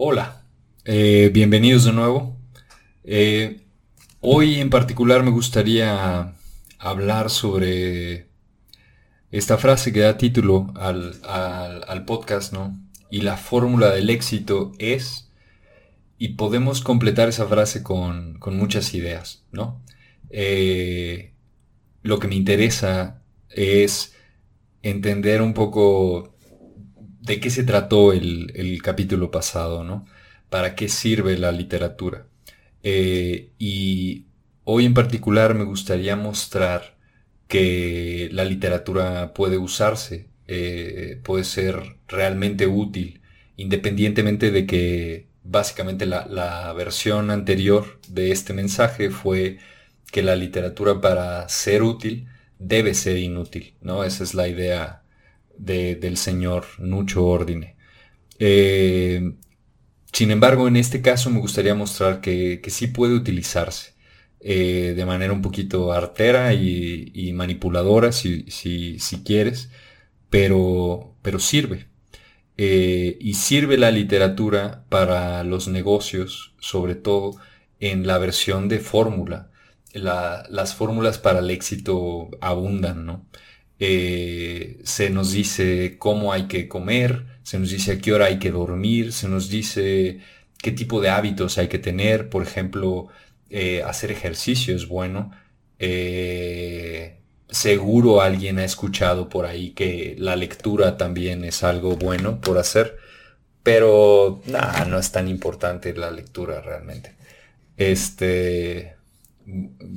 Hola, eh, bienvenidos de nuevo. Eh, hoy en particular me gustaría hablar sobre esta frase que da título al, podcast, ¿no? Y la fórmula del éxito es, y podemos completar esa frase con, muchas ideas, ¿no? Eh, lo que me interesa es entender un poco de qué se trató el, capítulo pasado, ¿no? ¿Para qué sirve la literatura? Eh, y hoy en particular me gustaría mostrar que la literatura puede usarse, eh, puede ser realmente útil, independientemente de que básicamente la, la versión anterior de este mensaje fue que la literatura para ser útil debe ser inútil, ¿no? Esa es la idea del señor Nucho Ordine. Eh, sin embargo, en este caso me gustaría mostrar que, sí puede utilizarse eh, de manera un poquito artera y, manipuladora, si, quieres, pero, pero sirve. Eh, y sirve la literatura para los negocios, sobre todo en la versión de fórmula. las fórmulas para el éxito abundan, ¿no? Eh, se nos dice cómo hay que comer, se nos dice a qué hora hay que dormir, se nos dice qué tipo de hábitos hay que tener, por ejemplo, eh, hacer ejercicio es bueno. Eh, seguro alguien ha escuchado por ahí que la lectura también es algo bueno por hacer, pero no es tan importante la lectura realmente. Este,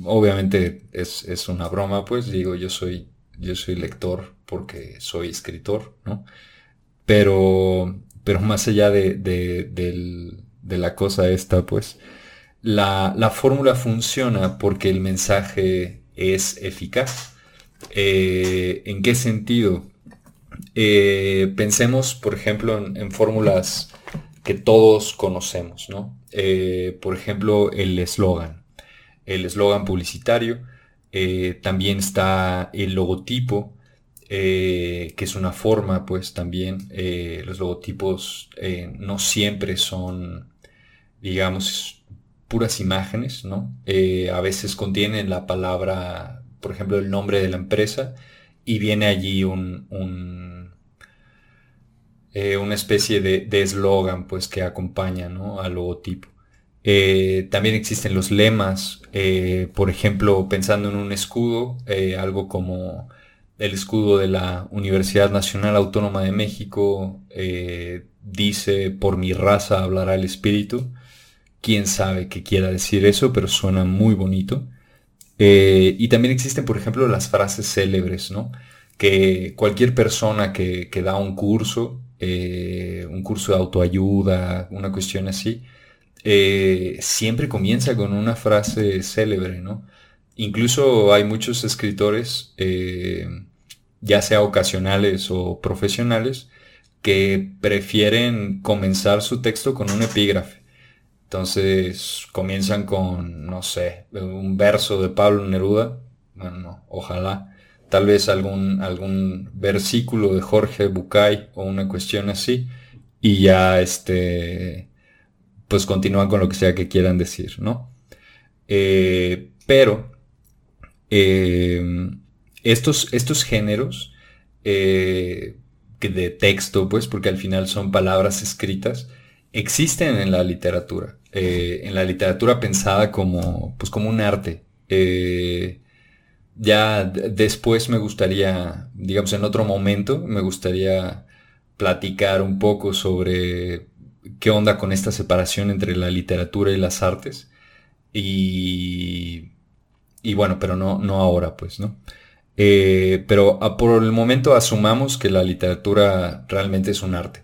obviamente es, es una broma, pues digo, yo soy yo soy lector porque soy escritor, ¿no? Pero, pero más allá de, la cosa esta, pues, la, fórmula funciona porque el mensaje es eficaz. Eh, ¿En qué sentido? Eh, pensemos, por ejemplo, en, fórmulas que todos conocemos, ¿no? Eh, por ejemplo, el eslogan. El eslogan publicitario eh, también está el logotipo, eh, que es una forma, pues también eh, los logotipos no siempre son, digamos, puras imágenes, ¿no? a veces contienen la palabra, por ejemplo, el nombre de la empresa y viene allí un, una especie de eslogan, pues, que acompaña, ¿no? Al logotipo. Eh, también existen los lemas, eh, por ejemplo, pensando en un escudo, eh, algo como el escudo de la Universidad Nacional Autónoma de México dice, por mi raza hablará el espíritu. Quién sabe qué quiera decir eso, pero suena muy bonito. y también existen, por ejemplo, las frases célebres, ¿no? Que cualquier persona que, que da un curso, un curso de autoayuda, una cuestión así, eh, siempre comienza con una frase célebre, ¿no? Incluso hay muchos escritores, eh, ya sea ocasionales o profesionales, que prefieren comenzar su texto con un epígrafe. Entonces comienzan con, no sé, un verso de Pablo Neruda, bueno, ojalá, tal vez algún, algún versículo de Jorge Bucay o una cuestión así, y ya este pues continúan con lo que sea que quieran decir, ¿no? Eh, pero eh, estos, estos géneros eh, de texto, pues, porque al final son palabras escritas, existen en la literatura, en la literatura pensada como, pues, como un arte. ya después me gustaría, digamos, en otro momento, me gustaría platicar un poco sobre qué onda con esta separación entre la literatura y las artes. Y, y bueno, pero no, no ahora, pues, ¿no? Eh, pero por el momento asumamos que la literatura realmente es un arte.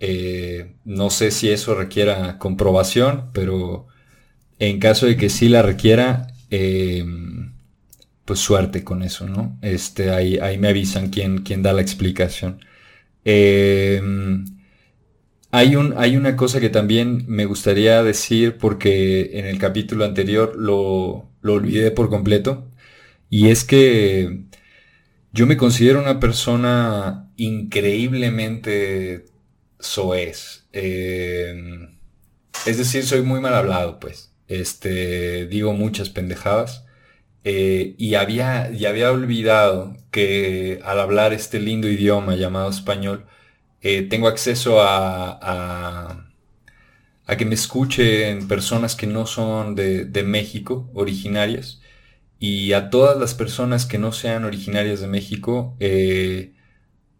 Eh, no sé si eso requiera comprobación, pero en caso de que sí la requiera, eh, pues suerte con eso, ¿no? Este, ahí, ahí me avisan quién, quién da la explicación. Hay, un, hay una cosa que también me gustaría decir porque en el capítulo anterior lo, lo olvidé por completo. Y es que yo me considero una persona increíblemente soez. Eh, es decir, soy muy mal hablado, pues. Este, digo muchas pendejadas. Eh, y había, y había olvidado que al hablar este lindo idioma llamado español, eh, tengo acceso a, a, que me escuchen personas que no son de, de México, originarias, y a todas las personas que no sean originarias de México, eh,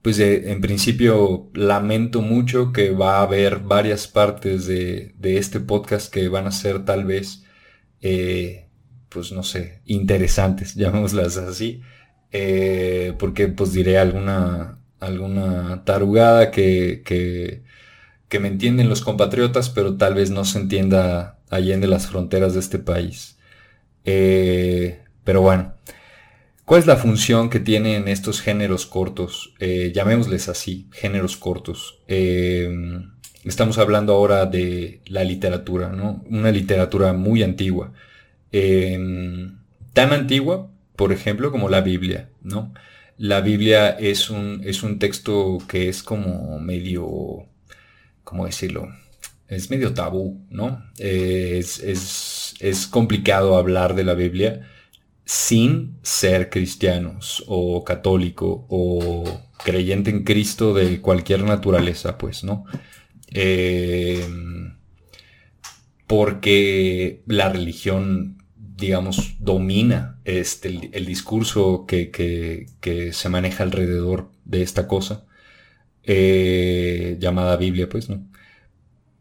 pues en principio lamento mucho que va a haber varias partes de, este podcast que van a ser tal vez, eh, pues no sé, interesantes, llamémoslas así, eh, porque pues diré alguna, alguna tarugada que, que, que me entienden los compatriotas, pero tal vez no se entienda allende las fronteras de este país. Eh, pero bueno, ¿Cuál es la función que tienen estos géneros cortos? Eh, llamémosles así, géneros cortos. Eh, estamos hablando ahora de la literatura, ¿no? Una literatura muy antigua. Eh, tan antigua, por ejemplo, como la Biblia, ¿no? La Biblia es un, es un texto que es como medio, ¿cómo decirlo? Es medio tabú, ¿no? es, es, es complicado hablar de la Biblia sin ser cristianos o católico o creyente en Cristo de cualquier naturaleza, pues, ¿no? Eh, porque la religión, digamos, domina este, el, discurso que, se maneja alrededor de esta cosa, eh, llamada Biblia, pues, ¿no?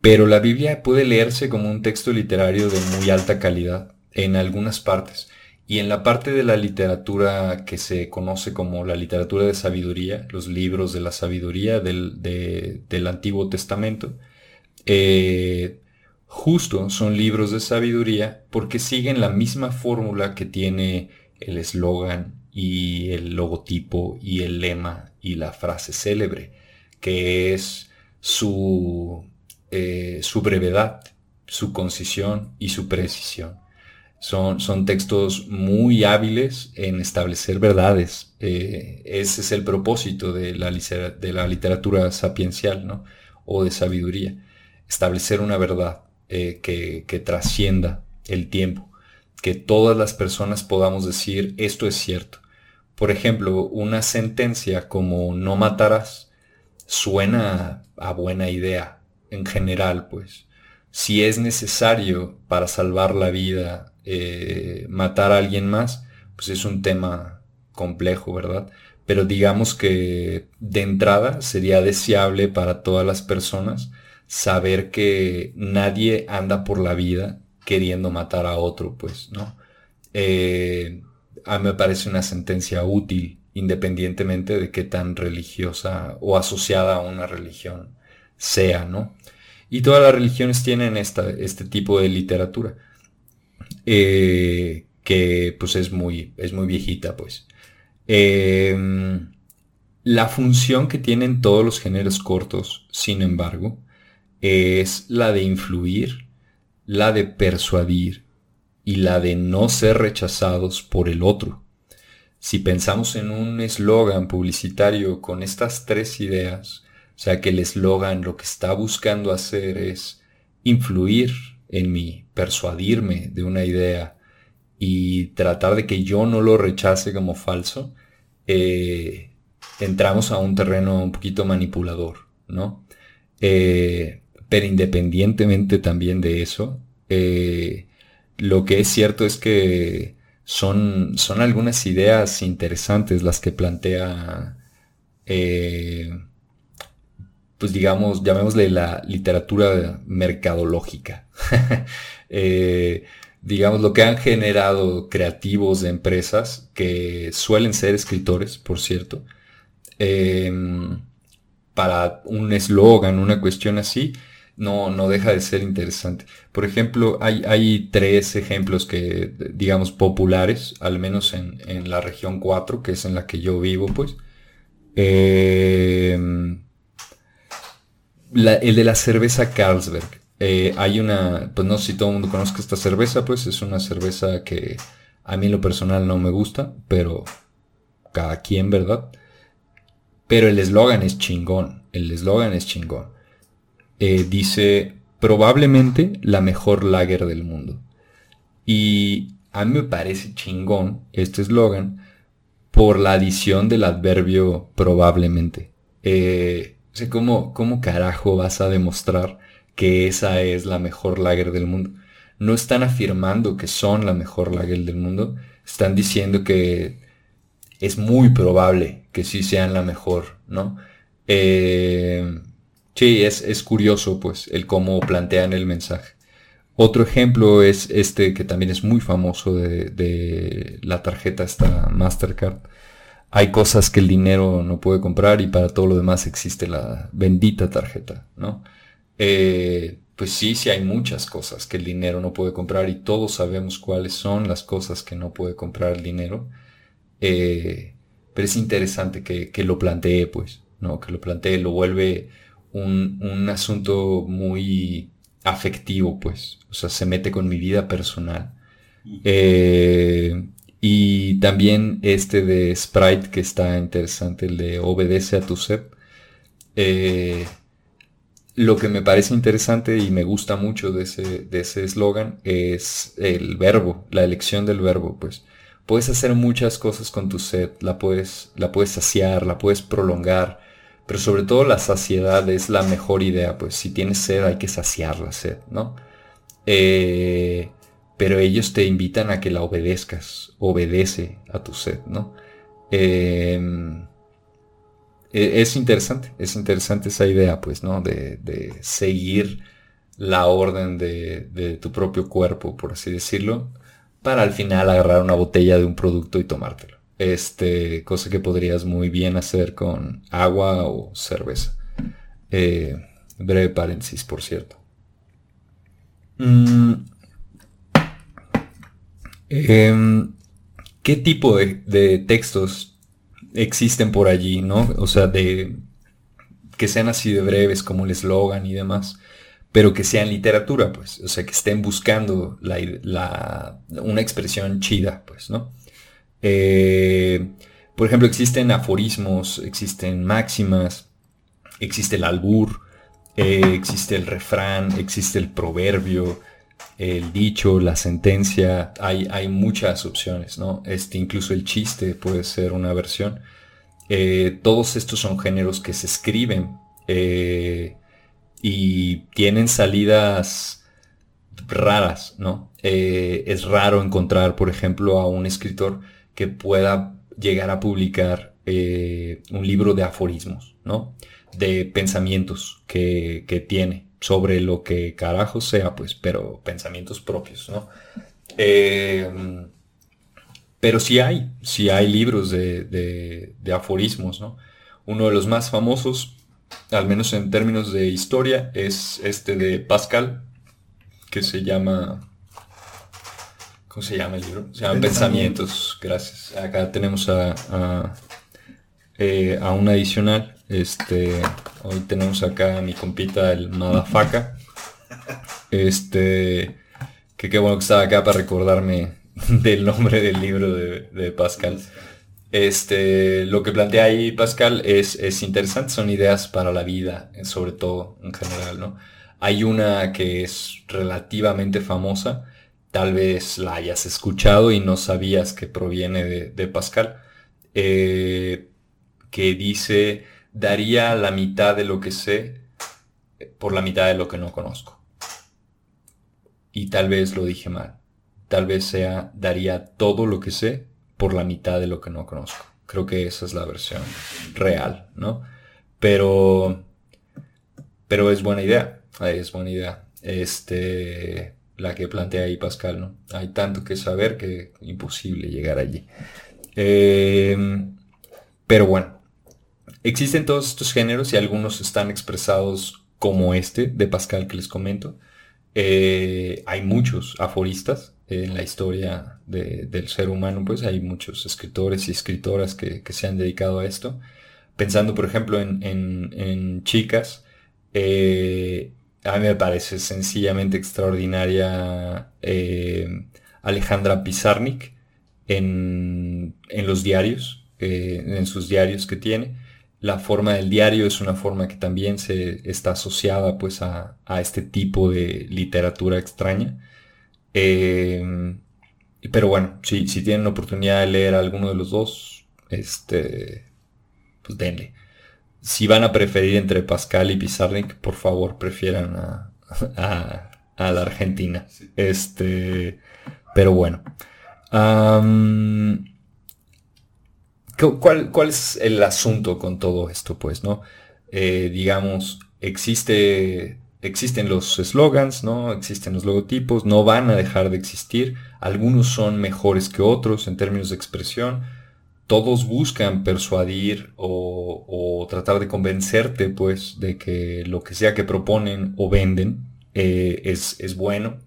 Pero la Biblia puede leerse como un texto literario de muy alta calidad en algunas partes. Y en la parte de la literatura que se conoce como la literatura de sabiduría, los libros de la sabiduría del, Antiguo Testamento, eh, justo son libros de sabiduría porque siguen la misma fórmula que tiene el eslogan y el logotipo y el lema y la frase célebre, que es su, eh, su brevedad, su concisión y su precisión. Son, son textos muy hábiles en establecer verdades. Eh, ese es el propósito de la, de la literatura sapiencial, ¿no? O de sabiduría. Establecer una verdad eh, que, trascienda el tiempo. Que todas las personas podamos decir esto es cierto. Por ejemplo, una sentencia como no matarás suena a buena idea en general, pues. Si es necesario para salvar la vida eh, matar a alguien más, pues es un tema complejo, ¿verdad? Pero digamos que de entrada sería deseable para todas las personas saber que nadie anda por la vida queriendo matar a otro, pues, ¿no? Eh, a mí me parece una sentencia útil, independientemente de qué tan religiosa o asociada a una religión sea, ¿no? Y todas las religiones tienen esta, este tipo de literatura. Eh, que pues es muy, es muy viejita, pues. Em, la función que tienen todos los géneros cortos, sin embargo, es la de influir, la de persuadir y la de no ser rechazados por el otro. Si pensamos en un eslogan publicitario con estas tres ideas, o sea que el eslogan lo que está buscando hacer es influir, en mí, persuadirme de una idea y tratar de que yo no lo rechace como falso, eh, entramos a un terreno un poquito manipulador, ¿no? Eh, pero independientemente también de eso, eh, lo que es cierto es que son, son algunas ideas interesantes las que plantea pues digamos, llamémosle la literatura mercadológica. Eh, digamos, lo que han generado creativos de empresas, que suelen ser escritores, por cierto, para un eslogan, una cuestión así, no, no deja de ser interesante. Por ejemplo, hay, hay tres ejemplos que, digamos, populares, al menos en, en la región 4, que es en la que yo vivo, pues. Eh, el de la cerveza Carlsberg. Eh, hay una, pues no sé si todo el mundo conozca esta cerveza, pues es una cerveza que a mí en lo personal no me gusta, pero cada quien, ¿verdad? Pero el eslogan es chingón, el eslogan es chingón. Eh, dice, probablemente la mejor lager del mundo. Y a mí me parece chingón este eslogan por la adición del adverbio probablemente. Eh, o ¿cómo, ¿cómo carajo vas a demostrar que esa es la mejor lager del mundo? No están afirmando que son la mejor lager del mundo, están diciendo que es muy probable que sí sean la mejor, ¿no? Eh, sí, es, es curioso, pues, el cómo plantean el mensaje. Otro ejemplo es este que también es muy famoso de, la tarjeta esta Mastercard. Hay cosas que el dinero no puede comprar y para todo lo demás existe la bendita tarjeta, ¿no? Eh, pues sí, sí hay muchas cosas que el dinero no puede comprar y todos sabemos cuáles son las cosas que no puede comprar el dinero. Eh, pero es interesante que, que, lo plantee, pues, ¿no? Que lo plantee, lo vuelve un, un asunto muy afectivo, pues. O sea, se mete con mi vida personal. Eh, y también este de Sprite que está interesante, el de obedece a tu sed. Eh, lo que me parece interesante y me gusta mucho de ese de ese eslogan es el verbo, la elección del verbo, pues. Puedes hacer muchas cosas con tu sed, la puedes, la puedes saciar, la puedes prolongar, pero sobre todo la saciedad es la mejor idea, pues si tienes sed hay que saciar la sed, ¿no? Eh, pero ellos te invitan a que la obedezcas, obedece a tu sed, ¿no? Em, e, es interesante, es interesante esa idea, pues, ¿no? De, seguir la orden de, de, tu propio cuerpo, por así decirlo, para al final agarrar una botella de un producto y tomártelo. Este, cosa que podrías muy bien hacer con agua o cerveza. Eh, breve paréntesis, por cierto. Mm. Em, ¿Qué tipo de, textos existen por allí, no? O sea, de que sean así de breves como el eslogan y demás, pero que sean literatura, pues, o sea, que estén buscando una expresión chida, pues, ¿no? Eh, por ejemplo, existen aforismos, existen máximas, existe el albur, eh, existe el refrán, existe el proverbio, el dicho, la sentencia, hay, hay muchas opciones, ¿no? Este, incluso el chiste puede ser una versión. Eh, todos estos son géneros que se escriben y tienen salidas raras, ¿no? es raro encontrar, por ejemplo, a un escritor que pueda llegar a publicar eh, un libro de aforismos, ¿no? De pensamientos que, tiene sobre lo que carajo sea, pues, pero pensamientos propios, ¿no? Eh, pero sí hay, sí hay libros de, de, aforismos, ¿no? Uno de los más famosos, al menos en términos de historia, es este de Pascal, que se llama ¿Cómo se llama el libro? Se llama Pensamientos. Gracias. Acá tenemos a, a, eh, un adicional. Este, hoy tenemos acá a mi compita, el Madafaka. Este, que qué bueno que estaba acá para recordarme del nombre del libro de, Pascal. Este, lo que plantea ahí Pascal es, es, interesante, son ideas para la vida, sobre todo en general, ¿no? Hay una que es relativamente famosa, tal vez la hayas escuchado y no sabías que proviene de, Pascal, eh, que dice, daría la mitad de lo que sé por la mitad de lo que no conozco. Y tal vez lo dije mal. Tal vez sea, daría todo lo que sé por la mitad de lo que no conozco. Creo que esa es la versión real, ¿no? Pero, pero es buena idea. Es buena idea. Este, la que plantea ahí Pascal, ¿no? Hay tanto que saber que imposible llegar allí. Em, pero bueno, existen todos estos géneros y algunos están expresados como este de Pascal que les comento. Eh, hay muchos aforistas en la historia del ser humano, pues hay muchos escritores y escritoras que, se han dedicado a esto. Pensando, por ejemplo, en, chicas, eh, a mí me parece sencillamente extraordinaria eh, Alejandra Pizarnik en, los diarios, eh, en sus diarios que tiene. la forma del diario es una forma que también se está asociada pues a, este tipo de literatura extraña. Em, pero bueno, si, si tienen la oportunidad de leer alguno de los dos, este, pues denle. Si van a preferir entre Pascal y Pizarnik, por favor prefieran a, a, la Argentina. Este, pero bueno. ¿cuál, ¿Cuál es el asunto con todo esto? Pues, ¿no? Eh, digamos, existe, existen los eslogans, ¿no? Existen los logotipos, no van a dejar de existir. Algunos son mejores que otros en términos de expresión. Todos buscan persuadir o, tratar de convencerte, pues, de que lo que sea que proponen o venden eh, es, es bueno.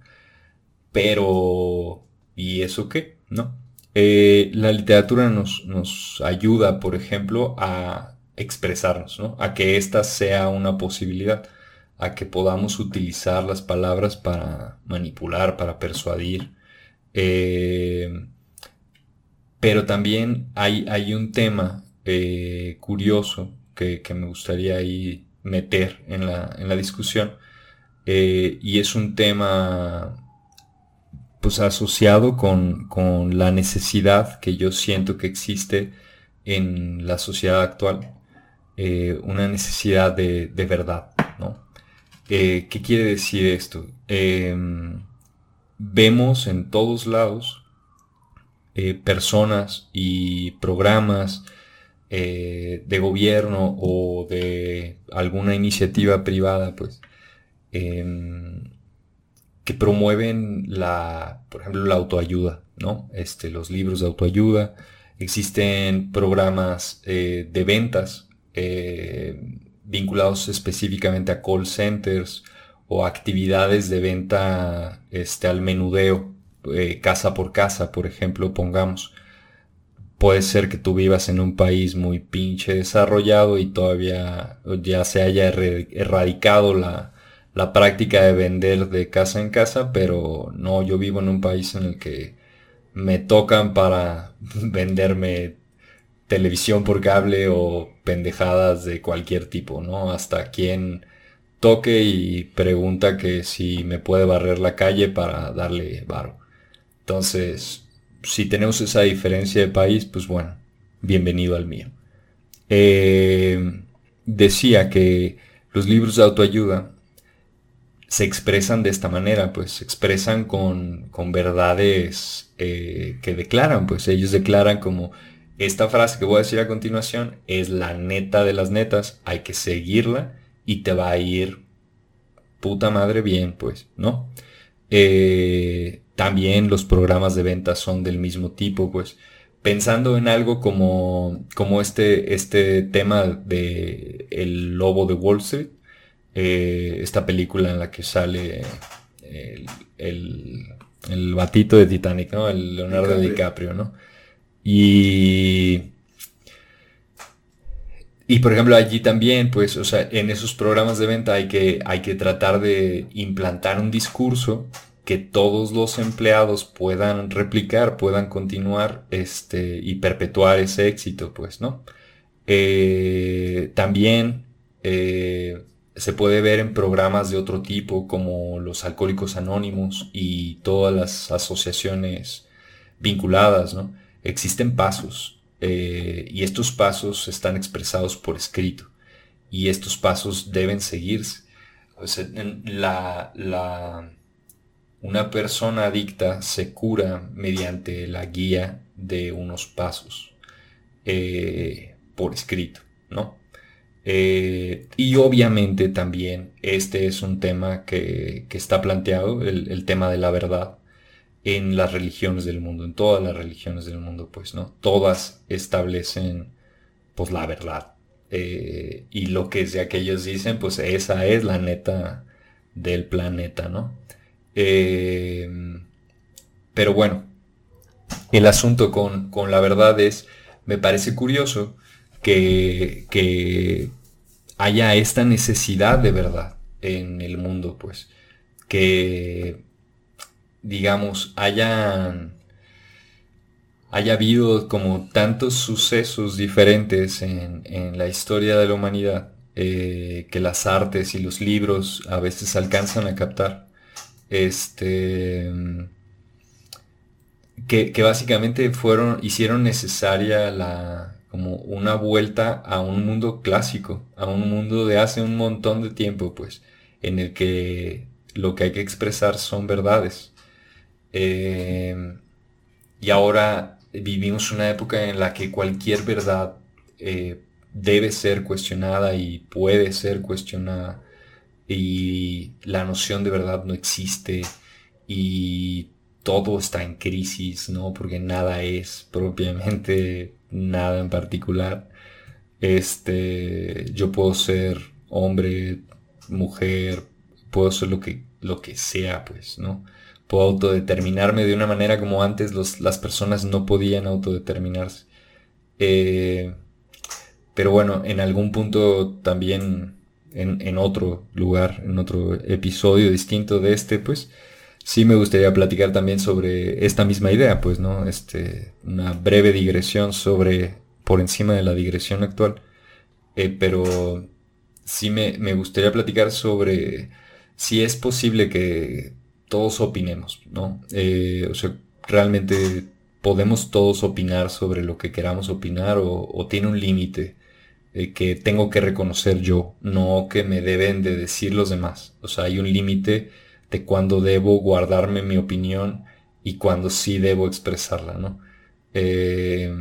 Pero, ¿y eso qué? ¿No? Eh, la literatura nos, nos, ayuda, por ejemplo, a expresarnos, ¿no? a que ésta sea una posibilidad, a que podamos utilizar las palabras para manipular, para persuadir. Eh, pero también hay, hay un tema eh, curioso que, me gustaría ahí meter en la, en la discusión, y es un tema pues asociado con, la necesidad que yo siento que existe en la sociedad actual, eh, una necesidad de, verdad, ¿no? Eh, ¿Qué quiere decir esto? Em, vemos en todos lados eh, personas y programas de gobierno o de alguna iniciativa privada, pues, em, que promueven la, por ejemplo, la autoayuda, ¿no? Este, los libros de autoayuda. Existen programas eh, de ventas eh, vinculados específicamente a call centers o actividades de venta este, al menudeo, eh, casa por casa, por ejemplo, pongamos. Puede ser que tú vivas en un país muy pinche desarrollado y todavía ya se haya erradicado la, la práctica de vender de casa en casa, pero no, yo vivo en un país en el que me tocan para venderme televisión por cable o pendejadas de cualquier tipo, ¿no? Hasta quien toque y pregunta que si me puede barrer la calle para darle varo. Entonces, si tenemos esa diferencia de país, pues bueno, bienvenido al mío. Eh, decía que los libros de autoayuda se expresan de esta manera, pues se expresan con, con verdades eh, que declaran, pues ellos declaran como esta frase que voy a decir a continuación es la neta de las netas, hay que seguirla y te va a ir puta madre bien, pues, ¿no? Eh, también los programas de venta son del mismo tipo, pues pensando en algo como, como este, este tema de el lobo de Wall Street, eh, esta película en la que sale el, el, batito de Titanic, ¿no? El Leonardo DiCaprio, ¿no? Y... Y por ejemplo allí también, pues, o sea, en esos programas de venta hay que, hay que tratar de implantar un discurso que todos los empleados puedan replicar, puedan continuar este, y perpetuar ese éxito, pues, ¿no? Eh, también eh, se puede ver en programas de otro tipo como los alcohólicos anónimos y todas las asociaciones vinculadas, ¿no? Existen pasos eh, y estos pasos están expresados por escrito y estos pasos deben seguirse. la, la, una persona adicta se cura mediante la guía de unos pasos eh, por escrito, ¿no? Eh, y obviamente también este es un tema que, está planteado, el, tema de la verdad, en las religiones del mundo, en todas las religiones del mundo, pues, ¿no? Todas establecen, pues, la verdad. Eh, y lo que sea que ellos dicen, pues, esa es la neta del planeta, ¿no? Eh, pero bueno, el asunto con, con la verdad es, me parece curioso, que, haya esta necesidad de verdad en el mundo, pues. Que, digamos, haya haya habido como tantos sucesos diferentes en, la historia de la humanidad eh, que las artes y los libros a veces alcanzan a captar. Este. Que, que básicamente fueron, hicieron necesaria la, como una vuelta a un mundo clásico, a un mundo de hace un montón de tiempo, pues, en el que lo que hay que expresar son verdades. Eh, y ahora vivimos una época en la que cualquier verdad eh, debe ser cuestionada y puede ser cuestionada y la noción de verdad no existe y todo está en crisis, ¿no? Porque nada es propiamente nada en particular. Este, yo puedo ser hombre, mujer, puedo ser lo que, lo que sea, pues, ¿no? Puedo autodeterminarme de una manera como antes las personas no podían autodeterminarse. Eh, pero bueno, en algún punto también, en, otro lugar, en otro episodio distinto de este, pues, sí me gustaría platicar también sobre esta misma idea, pues, ¿no? Este, una breve digresión sobre, por encima de la digresión actual. Eh, pero sí me, me gustaría platicar sobre si es posible que todos opinemos, ¿no? Eh, o sea, realmente podemos todos opinar sobre lo que queramos opinar o, tiene un límite eh, que tengo que reconocer yo, no que me deben de decir los demás. O sea, hay un límite de cuando debo guardarme mi opinión y cuando sí debo expresarla, ¿no? Eh,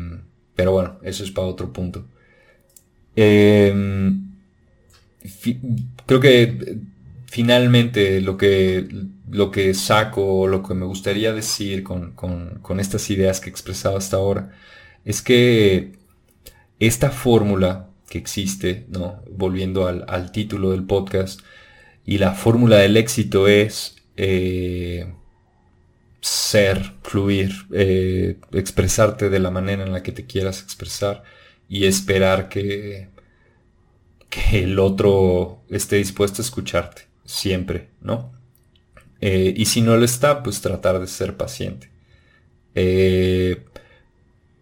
pero bueno, eso es para otro punto. creo que finalmente lo que, lo que saco, lo que me gustaría decir con, estas ideas que he expresado hasta ahora, es que esta fórmula que existe, ¿no? volviendo al, título del podcast, y la fórmula del éxito es eh, ser, fluir, eh, expresarte de la manera en la que te quieras expresar y esperar que, que el otro esté dispuesto a escucharte siempre, ¿no? Eh, y si no lo está, pues tratar de ser paciente.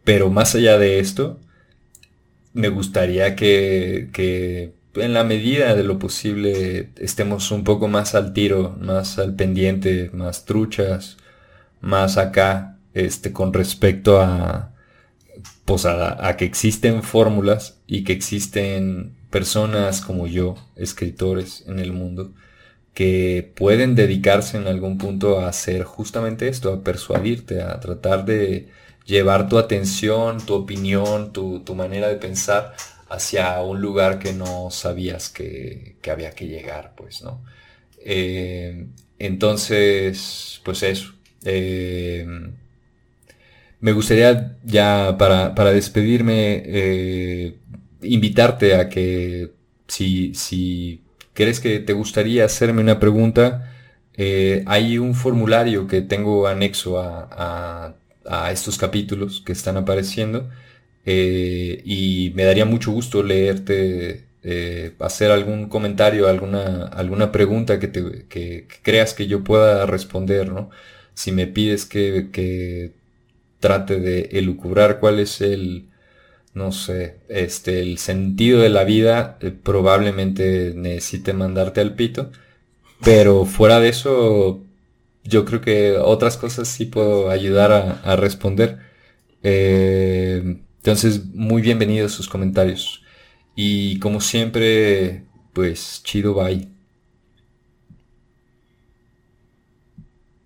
Pero más allá de esto, me gustaría que, que, en la medida de lo posible estemos un poco más al tiro, más al pendiente, más truchas, más acá, este, con respecto a, pues a que existen fórmulas y que existen personas como yo, escritores en el mundo, que pueden dedicarse en algún punto a hacer justamente esto, a persuadirte, a tratar de llevar tu atención, tu opinión, tu, manera de pensar hacia un lugar que no sabías que, había que llegar, pues, ¿no? Eh, entonces, pues eso. Eh, me gustaría ya para, despedirme eh, invitarte a que si, si ¿Crees que te gustaría hacerme una pregunta? Eh, hay un formulario que tengo anexo a, estos capítulos que están apareciendo eh, y me daría mucho gusto leerte, eh, hacer algún comentario, alguna, alguna pregunta que, te, que, creas que yo pueda responder, ¿no? Si me pides que, que trate de elucubrar cuál es el, no sé, este, el sentido de la vida eh, probablemente necesite mandarte al pito, pero fuera de eso, yo creo que otras cosas sí puedo ayudar a, responder. Eh, entonces, muy bienvenidos sus comentarios. Y como siempre, pues chido, bye.